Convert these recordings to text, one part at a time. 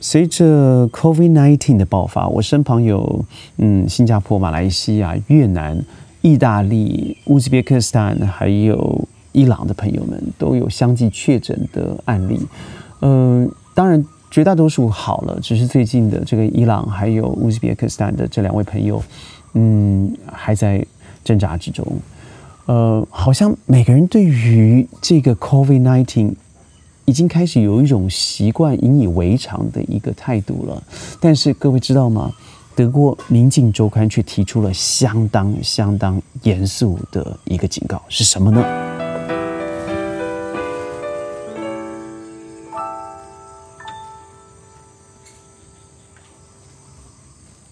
随着 COVID-19 的爆发，我身旁有嗯新加坡、马来西亚、越南、意大利、乌兹别克斯坦，还有伊朗的朋友们都有相继确诊的案例。嗯，当然绝大多数好了，只是最近的这个伊朗还有乌兹别克斯坦的这两位朋友，嗯，还在挣扎之中。呃，好像每个人对于这个 COVID-19 已经开始有一种习惯、引以为常的一个态度了。但是各位知道吗？德国《民进周刊》却提出了相当相当严肃的一个警告，是什么呢？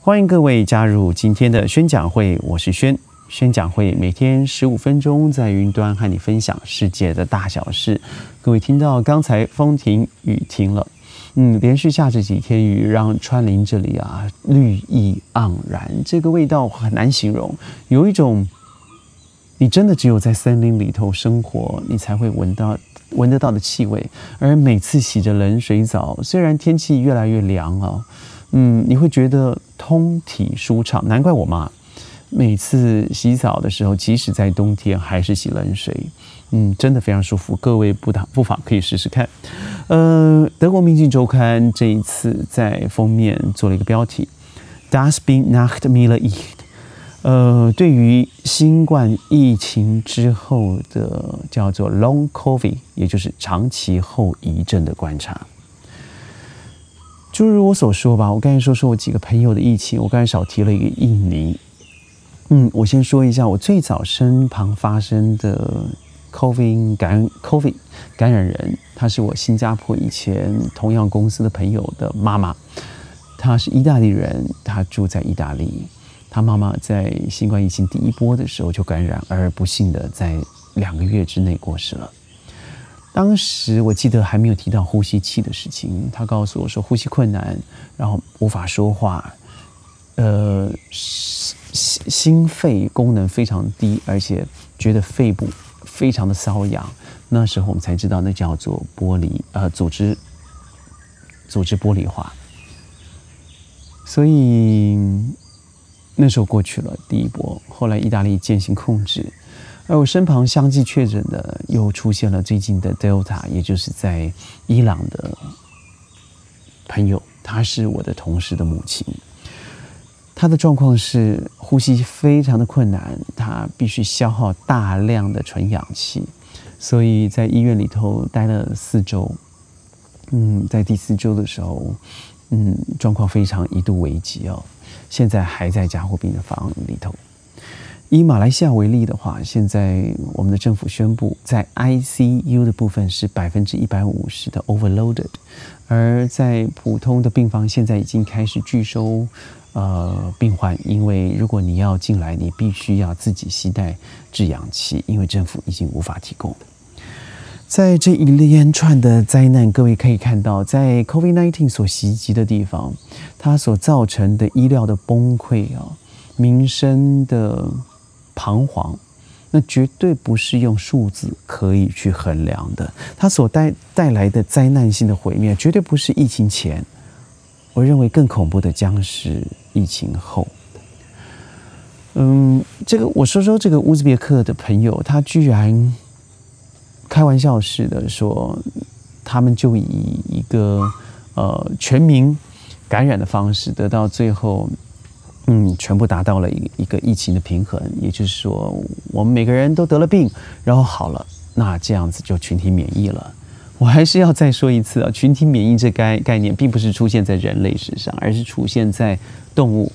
欢迎各位加入今天的宣讲会，我是轩。宣讲会每天十五分钟，在云端和你分享世界的大小事。各位听到刚才风停雨停了，嗯，连续下这几天雨，让川林这里啊绿意盎然，这个味道很难形容，有一种你真的只有在森林里头生活，你才会闻到闻得到的气味。而每次洗着冷水澡，虽然天气越来越凉啊，嗯，你会觉得通体舒畅。难怪我妈。每次洗澡的时候，即使在冬天，还是洗冷水，嗯，真的非常舒服。各位不打不妨可以试试看。呃，德国《明镜周刊》这一次在封面做了一个标题：Das bin nach mir ich。呃，对于新冠疫情之后的叫做 Long COVID，也就是长期后遗症的观察。就如我所说吧，我刚才说说我几个朋友的疫情，我刚才少提了一个印尼。嗯，我先说一下，我最早身旁发生的 COVID 感 COVID 感染人，他是我新加坡以前同样公司的朋友的妈妈，她是意大利人，她住在意大利，她妈妈在新冠疫情第一波的时候就感染，而不幸的在两个月之内过世了。当时我记得还没有提到呼吸器的事情，她告诉我说呼吸困难，然后无法说话，呃。心肺功能非常低，而且觉得肺部非常的瘙痒。那时候我们才知道，那叫做玻璃呃组织组织玻璃化。所以那时候过去了第一波，后来意大利进行控制，而我身旁相继确诊的又出现了最近的 Delta，也就是在伊朗的朋友，他是我的同事的母亲。他的状况是呼吸非常的困难，他必须消耗大量的纯氧气，所以在医院里头待了四周。嗯，在第四周的时候，嗯，状况非常一度危急哦，现在还在加护病房里头。以马来西亚为例的话，现在我们的政府宣布，在 ICU 的部分是百分之一百五十的 overloaded，而在普通的病房现在已经开始拒收。呃，病患，因为如果你要进来，你必须要自己携带制氧气，因为政府已经无法提供。在这一连串的灾难，各位可以看到，在 COVID-19 所袭击的地方，它所造成的医疗的崩溃啊，民生的彷徨，那绝对不是用数字可以去衡量的。它所带带来的灾难性的毁灭，绝对不是疫情前。我认为更恐怖的将是疫情后。嗯，这个我说说这个乌兹别克的朋友，他居然开玩笑似的说，他们就以一个呃全民感染的方式，得到最后，嗯，全部达到了一一个疫情的平衡。也就是说，我们每个人都得了病，然后好了，那这样子就群体免疫了。我还是要再说一次啊，群体免疫这概概念并不是出现在人类身上，而是出现在动物、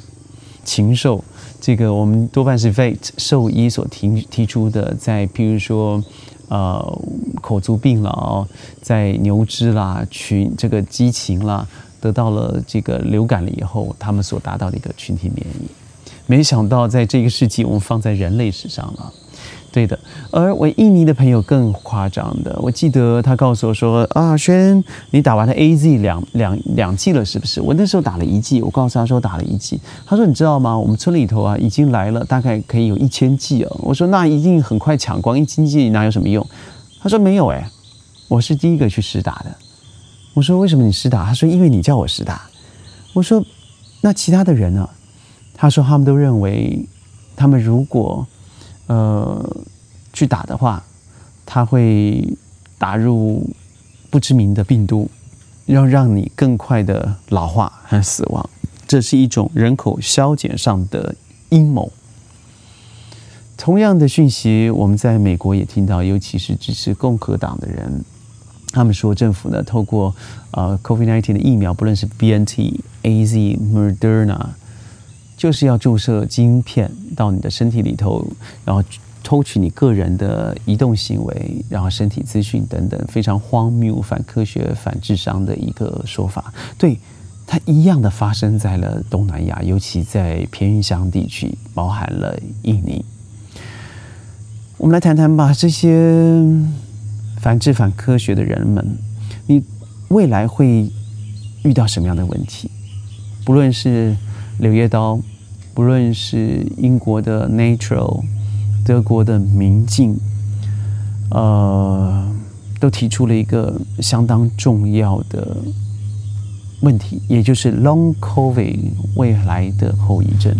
禽兽。这个我们多半是 vet 兽医所提提出的，在譬如说，呃，口足病了在牛只啦、群这个鸡禽啦，得到了这个流感了以后，他们所达到的一个群体免疫。没想到在这个世纪，我们放在人类史上了。对的，而我印尼的朋友更夸张的，我记得他告诉我说：“啊，轩，你打完了 A Z 两两两剂了，是不是？”我那时候打了一剂，我告诉他说打了一剂，他说：“你知道吗？我们村里头啊，已经来了大概可以有一千剂哦。”我说：“那一定很快抢光，一千剂哪有什么用？”他说：“没有哎，我是第一个去试打的。”我说为什么你施打？他说因为你叫我施打。我说那其他的人呢？他说他们都认为，他们如果呃去打的话，它会打入不知名的病毒，要让你更快的老化和死亡。这是一种人口削减上的阴谋。同样的讯息，我们在美国也听到，尤其是支持共和党的人，他们说政府呢，透过呃 COVID-19 的疫苗，不论是 BNT、AZ、Moderna，就是要注射晶片到你的身体里头，然后偷取你个人的移动行为，然后身体资讯等等，非常荒谬、反科学、反智商的一个说法。对。它一样的发生在了东南亚，尤其在偏远乡地区，包含了印尼。我们来谈谈吧，这些反智反科学的人们，你未来会遇到什么样的问题？不论是柳叶刀，不论是英国的 Natural，德国的明镜，呃，都提出了一个相当重要的。问题，也就是 Long COVID 未来的后遗症。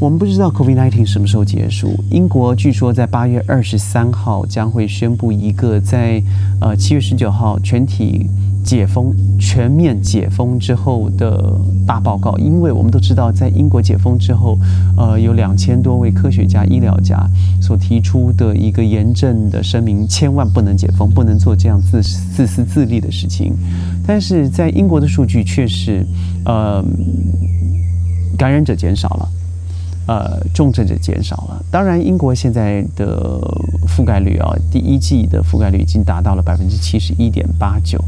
我们不知道 COVID-19 什么时候结束。英国据说在八月二十三号将会宣布一个在呃七月十九号全体。解封、全面解封之后的大报告，因为我们都知道，在英国解封之后，呃，有两千多位科学家、医疗家所提出的一个严正的声明：千万不能解封，不能做这样自自私自利的事情。但是在英国的数据却是，呃，感染者减少了。呃，重症者减少了。当然，英国现在的覆盖率啊，第一季的覆盖率已经达到了百分之七十一点八九，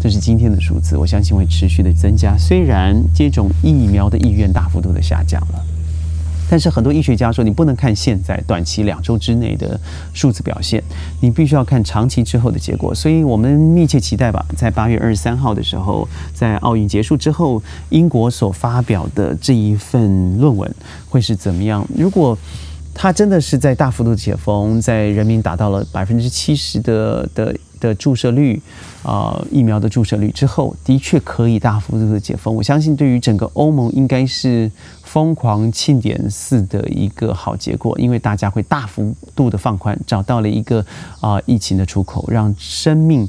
这是今天的数字。我相信会持续的增加。虽然接种疫苗的意愿大幅度的下降了。但是很多医学家说，你不能看现在短期两周之内的数字表现，你必须要看长期之后的结果。所以我们密切期待吧，在八月二十三号的时候，在奥运结束之后，英国所发表的这一份论文会是怎么样？如果它真的是在大幅度解封，在人民达到了百分之七十的的的注射率啊疫苗的注射率之后，的确可以大幅度的解封。我相信对于整个欧盟应该是。疯狂庆典似的一个好结果，因为大家会大幅度的放宽，找到了一个啊疫情的出口，让生命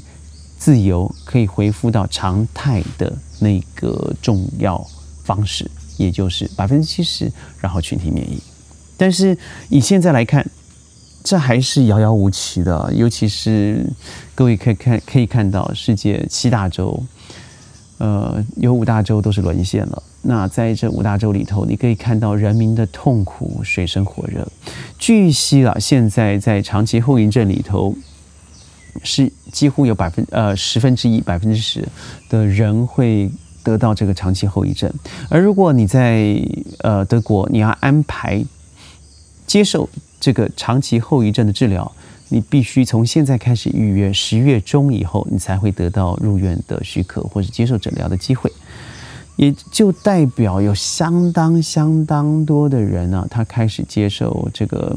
自由可以恢复到常态的那个重要方式，也就是百分之七十，然后群体免疫。但是以现在来看，这还是遥遥无期的，尤其是各位可以看可以看到，世界七大洲，呃，有五大洲都是沦陷了。那在这五大洲里头，你可以看到人民的痛苦，水深火热。据悉啊，现在在长期后遗症里头，是几乎有百分呃十分之一百分之十的人会得到这个长期后遗症。而如果你在呃德国，你要安排接受这个长期后遗症的治疗，你必须从现在开始预约，十月中以后，你才会得到入院的许可或者接受诊疗的机会。也就代表有相当相当多的人呢，他开始接受这个，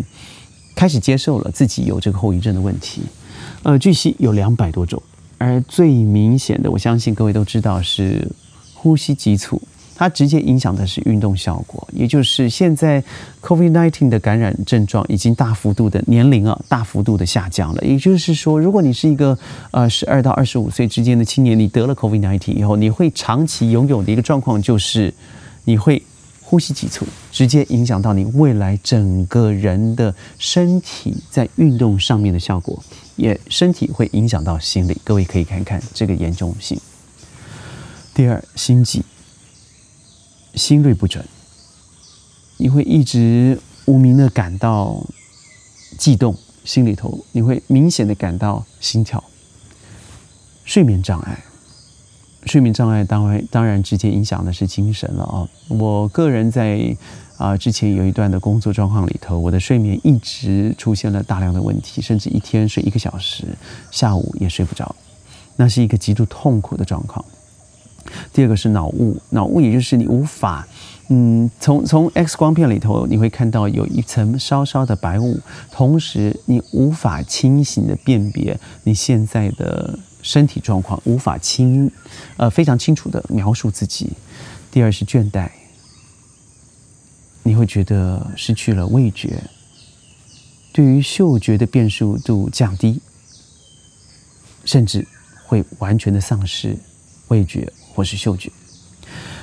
开始接受了自己有这个后遗症的问题。呃，据悉有两百多种，而最明显的，我相信各位都知道是呼吸急促。它直接影响的是运动效果，也就是现在 COVID-19 的感染症状已经大幅度的年龄啊，大幅度的下降了。也就是说，如果你是一个呃十二到二十五岁之间的青年，你得了 COVID-19 以后，你会长期拥有的一个状况就是你会呼吸急促，直接影响到你未来整个人的身体在运动上面的效果，也身体会影响到心理。各位可以看看这个严重性。第二，心悸。心率不准，你会一直无名的感到悸动，心里头你会明显的感到心跳。睡眠障碍，睡眠障碍当然当然直接影响的是精神了啊！我个人在啊之前有一段的工作状况里头，我的睡眠一直出现了大量的问题，甚至一天睡一个小时，下午也睡不着，那是一个极度痛苦的状况。第二个是脑雾，脑雾也就是你无法，嗯，从从 X 光片里头你会看到有一层稍稍的白雾，同时你无法清醒的辨别你现在的身体状况无法清，呃，非常清楚的描述自己。第二是倦怠，你会觉得失去了味觉，对于嗅觉的辨识度降低，甚至会完全的丧失味觉或是嗅觉。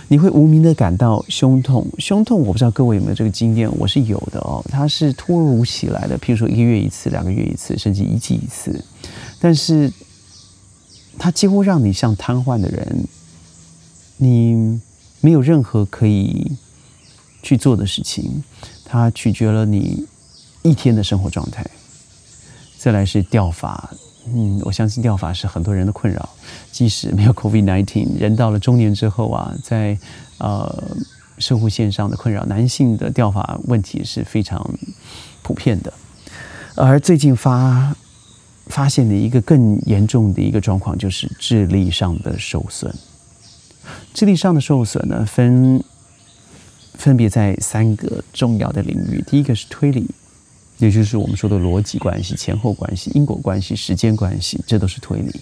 你会无名的感到胸痛，胸痛我不知道各位有没有这个经验，我是有的哦。它是突如其来的，譬如说一个月一次、两个月一次，甚至一季一次，但是它几乎让你像瘫痪的人，你没有任何可以去做的事情，它取决了你一天的生活状态。再来是掉发。嗯，我相信掉发是很多人的困扰。即使没有 COVID-19，人到了中年之后啊，在呃生活线上的困扰，男性的掉发问题是非常普遍的。而最近发发现的一个更严重的一个状况，就是智力上的受损。智力上的受损呢，分分别在三个重要的领域。第一个是推理。也就是我们说的逻辑关系、前后关系、因果关系、时间关系，这都是推理。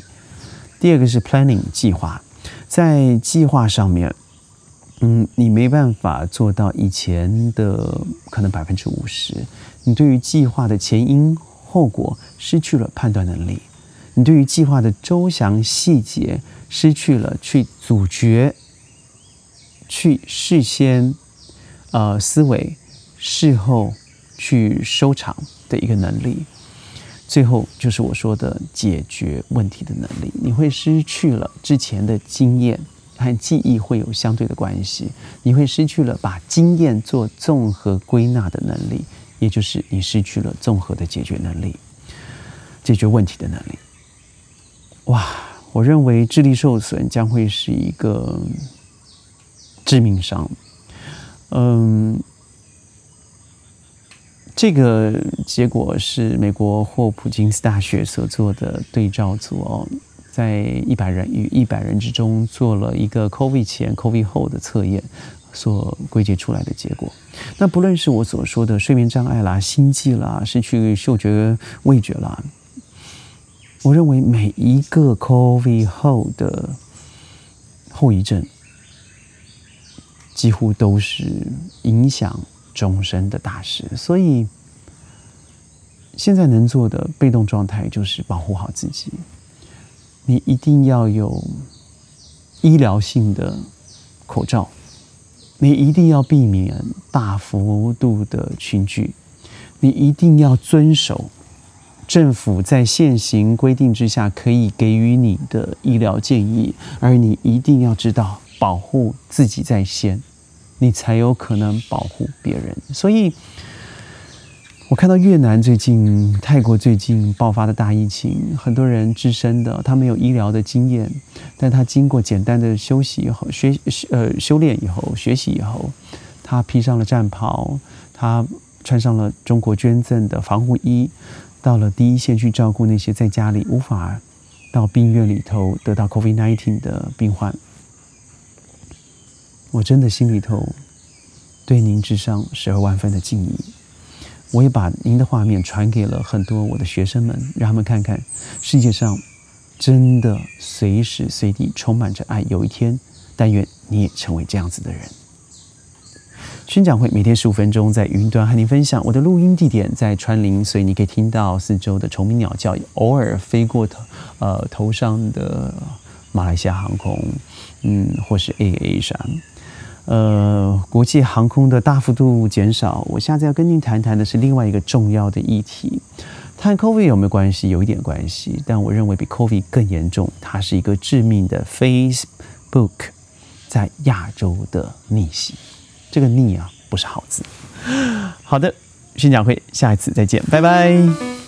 第二个是 planning 计划，在计划上面，嗯，你没办法做到以前的可能百分之五十。你对于计划的前因后果失去了判断能力，你对于计划的周详细节失去了去阻绝、去事先呃思维、事后。去收场的一个能力，最后就是我说的解决问题的能力。你会失去了之前的经验和记忆会有相对的关系，你会失去了把经验做综合归纳的能力，也就是你失去了综合的解决能力，解决问题的能力。哇，我认为智力受损将会是一个致命伤。嗯。这个结果是美国霍普金斯大学所做的对照组哦，在一百人与一百人之中做了一个 COVID 前、COVID 后的测验，所归结出来的结果。那不论是我所说的睡眠障碍啦、心悸啦、失去嗅觉、味觉啦，我认为每一个 COVID 后的后遗症，几乎都是影响。终身的大事，所以现在能做的被动状态就是保护好自己。你一定要有医疗性的口罩，你一定要避免大幅度的群聚，你一定要遵守政府在现行规定之下可以给予你的医疗建议，而你一定要知道保护自己在先。你才有可能保护别人。所以，我看到越南最近、泰国最近爆发的大疫情，很多人自身的他没有医疗的经验，但他经过简单的休息以后、学呃修炼以后、学习以后，他披上了战袍，他穿上了中国捐赠的防护衣，到了第一线去照顾那些在家里无法到病院里头得到 COVID-19 的病患。我真的心里头对您致上十二万分的敬意，我也把您的画面传给了很多我的学生们，让他们看看世界上真的随时随地充满着爱。有一天，但愿你也成为这样子的人。宣讲会每天十五分钟，在云端和您分享。我的录音地点在川林，所以你可以听到四周的虫鸣鸟叫，偶尔飞过头呃头上的马来西亚航空，嗯，或是 A A 上。呃，国际航空的大幅度减少，我下次要跟您谈谈的是另外一个重要的议题。和 COVID 有没有关系？有一点关系，但我认为比 COVID 更严重。它是一个致命的 Facebook 在亚洲的逆袭。这个逆啊，不是好字。好的，宣讲会下一次再见，拜拜。